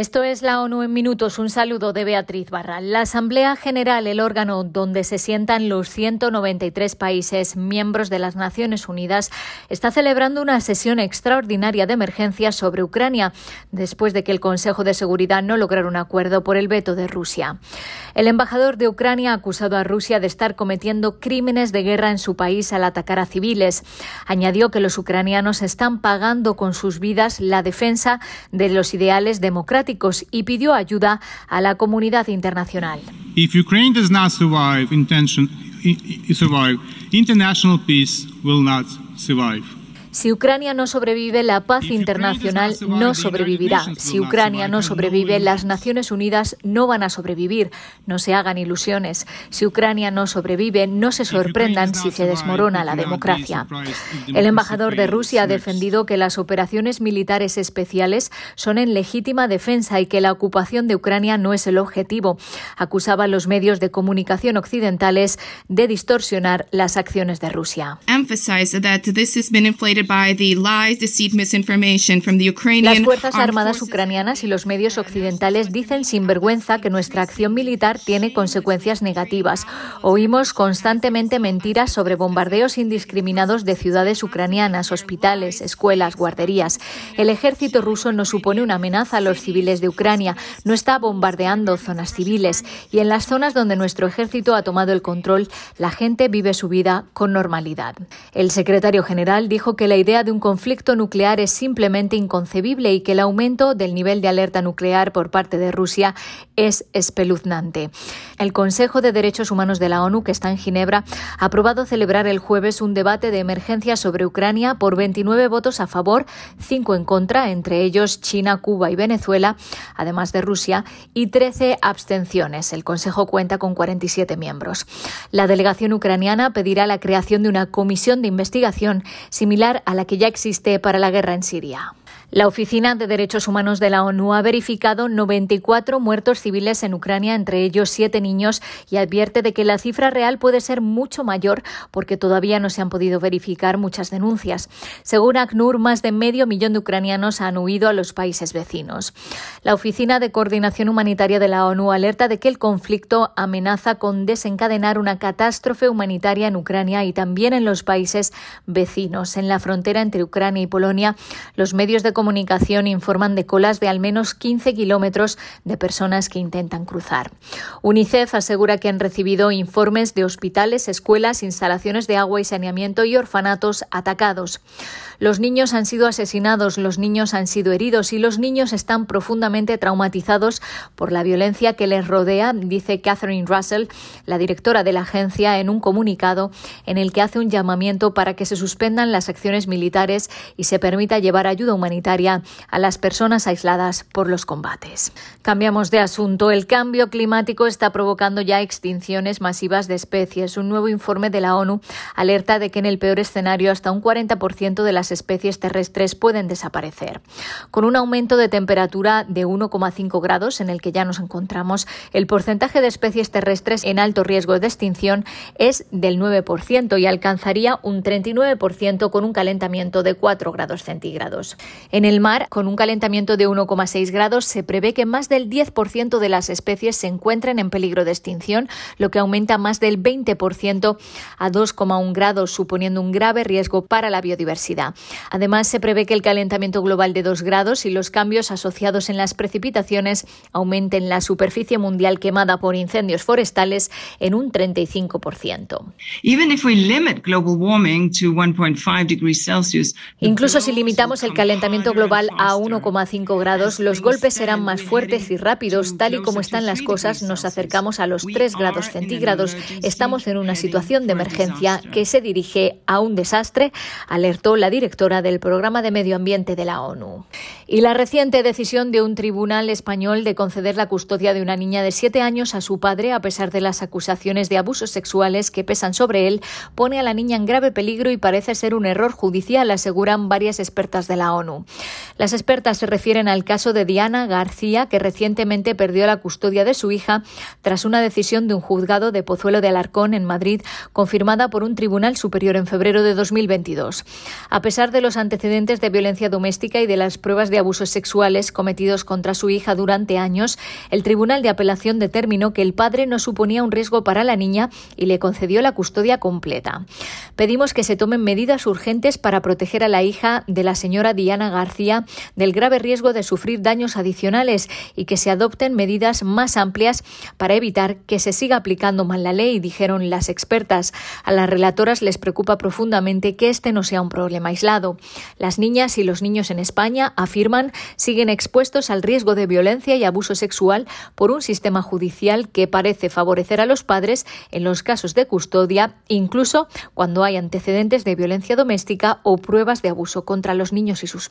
Esto es la ONU en minutos. Un saludo de Beatriz Barra. La Asamblea General, el órgano donde se sientan los 193 países miembros de las Naciones Unidas, está celebrando una sesión extraordinaria de emergencia sobre Ucrania después de que el Consejo de Seguridad no lograra un acuerdo por el veto de Rusia. El embajador de Ucrania ha acusado a Rusia de estar cometiendo crímenes de guerra en su país al atacar a civiles. Añadió que los ucranianos están pagando con sus vidas la defensa de los ideales democráticos y pidió ayuda a la comunidad internacional. If Ukraine does not survive, intention, survive, international peace will not survive. Si Ucrania no sobrevive, la paz internacional no sobrevivirá. Si Ucrania no sobrevive, las Naciones Unidas no van a sobrevivir. No se hagan ilusiones. Si Ucrania no sobrevive, no se sorprendan si se desmorona la democracia. El embajador de Rusia ha defendido que las operaciones militares especiales son en legítima defensa y que la ocupación de Ucrania no es el objetivo. Acusaba a los medios de comunicación occidentales de distorsionar las acciones de Rusia. Las Fuerzas Armadas ucranianas y los medios occidentales dicen sin vergüenza que nuestra acción militar tiene consecuencias negativas. Oímos constantemente mentiras sobre bombardeos indiscriminados de ciudades ucranianas, hospitales, escuelas, guarderías. El ejército ruso no supone una amenaza a los civiles de Ucrania, no está bombardeando zonas civiles y en las zonas donde nuestro ejército ha tomado el control, la gente vive su vida con normalidad. El secretario general dijo que la idea de un conflicto nuclear es simplemente inconcebible y que el aumento del nivel de alerta nuclear por parte de Rusia es espeluznante. El Consejo de Derechos Humanos de la ONU, que está en Ginebra, ha aprobado celebrar el jueves un debate de emergencia sobre Ucrania por 29 votos a favor, 5 en contra, entre ellos China, Cuba y Venezuela, además de Rusia, y 13 abstenciones. El Consejo cuenta con 47 miembros. La delegación ucraniana pedirá la creación de una comisión de investigación similar a la que ya existe para la guerra en Siria. La Oficina de Derechos Humanos de la ONU ha verificado 94 muertos civiles en Ucrania, entre ellos siete niños, y advierte de que la cifra real puede ser mucho mayor porque todavía no se han podido verificar muchas denuncias. Según ACNUR, más de medio millón de ucranianos han huido a los países vecinos. La Oficina de Coordinación Humanitaria de la ONU alerta de que el conflicto amenaza con desencadenar una catástrofe humanitaria en Ucrania y también en los países vecinos. En la frontera entre Ucrania y Polonia, los medios de comunicación informan de colas de al menos 15 kilómetros de personas que intentan cruzar. UNICEF asegura que han recibido informes de hospitales, escuelas, instalaciones de agua y saneamiento y orfanatos atacados. Los niños han sido asesinados, los niños han sido heridos y los niños están profundamente traumatizados por la violencia que les rodea, dice Catherine Russell, la directora de la agencia, en un comunicado en el que hace un llamamiento para que se suspendan las acciones militares y se permita llevar ayuda humanitaria a las personas aisladas por los combates. Cambiamos de asunto. El cambio climático está provocando ya extinciones masivas de especies. Un nuevo informe de la ONU alerta de que en el peor escenario hasta un 40% de las especies terrestres pueden desaparecer. Con un aumento de temperatura de 1,5 grados en el que ya nos encontramos, el porcentaje de especies terrestres en alto riesgo de extinción es del 9% y alcanzaría un 39% con un calentamiento de 4 grados centígrados. En el mar, con un calentamiento de 1,6 grados, se prevé que más del 10% de las especies se encuentren en peligro de extinción, lo que aumenta más del 20% a 2,1 grados, suponiendo un grave riesgo para la biodiversidad. Además, se prevé que el calentamiento global de 2 grados y los cambios asociados en las precipitaciones aumenten la superficie mundial quemada por incendios forestales en un 35%. Incluso si limitamos el calentamiento global a 1,5 grados, los golpes serán más fuertes y rápidos. Tal y como están las cosas, nos acercamos a los 3 grados centígrados. Estamos en una situación de emergencia que se dirige a un desastre, alertó la directora del Programa de Medio Ambiente de la ONU. Y la reciente decisión de un tribunal español de conceder la custodia de una niña de siete años a su padre, a pesar de las acusaciones de abusos sexuales que pesan sobre él, pone a la niña en grave peligro y parece ser un error judicial, aseguran varias expertas de la ONU. Las expertas se refieren al caso de Diana García, que recientemente perdió la custodia de su hija tras una decisión de un juzgado de Pozuelo de Alarcón en Madrid, confirmada por un tribunal superior en febrero de 2022. A pesar de los antecedentes de violencia doméstica y de las pruebas de abusos sexuales cometidos contra su hija durante años, el Tribunal de Apelación determinó que el padre no suponía un riesgo para la niña y le concedió la custodia completa. Pedimos que se tomen medidas urgentes para proteger a la hija de la señora Diana García del grave riesgo de sufrir daños adicionales y que se adopten medidas más amplias para evitar que se siga aplicando mal la ley, dijeron las expertas. A las relatoras les preocupa profundamente que este no sea un problema aislado. Las niñas y los niños en España, afirman, siguen expuestos al riesgo de violencia y abuso sexual por un sistema judicial que parece favorecer a los padres en los casos de custodia, incluso cuando hay antecedentes de violencia doméstica o pruebas de abuso contra los niños y sus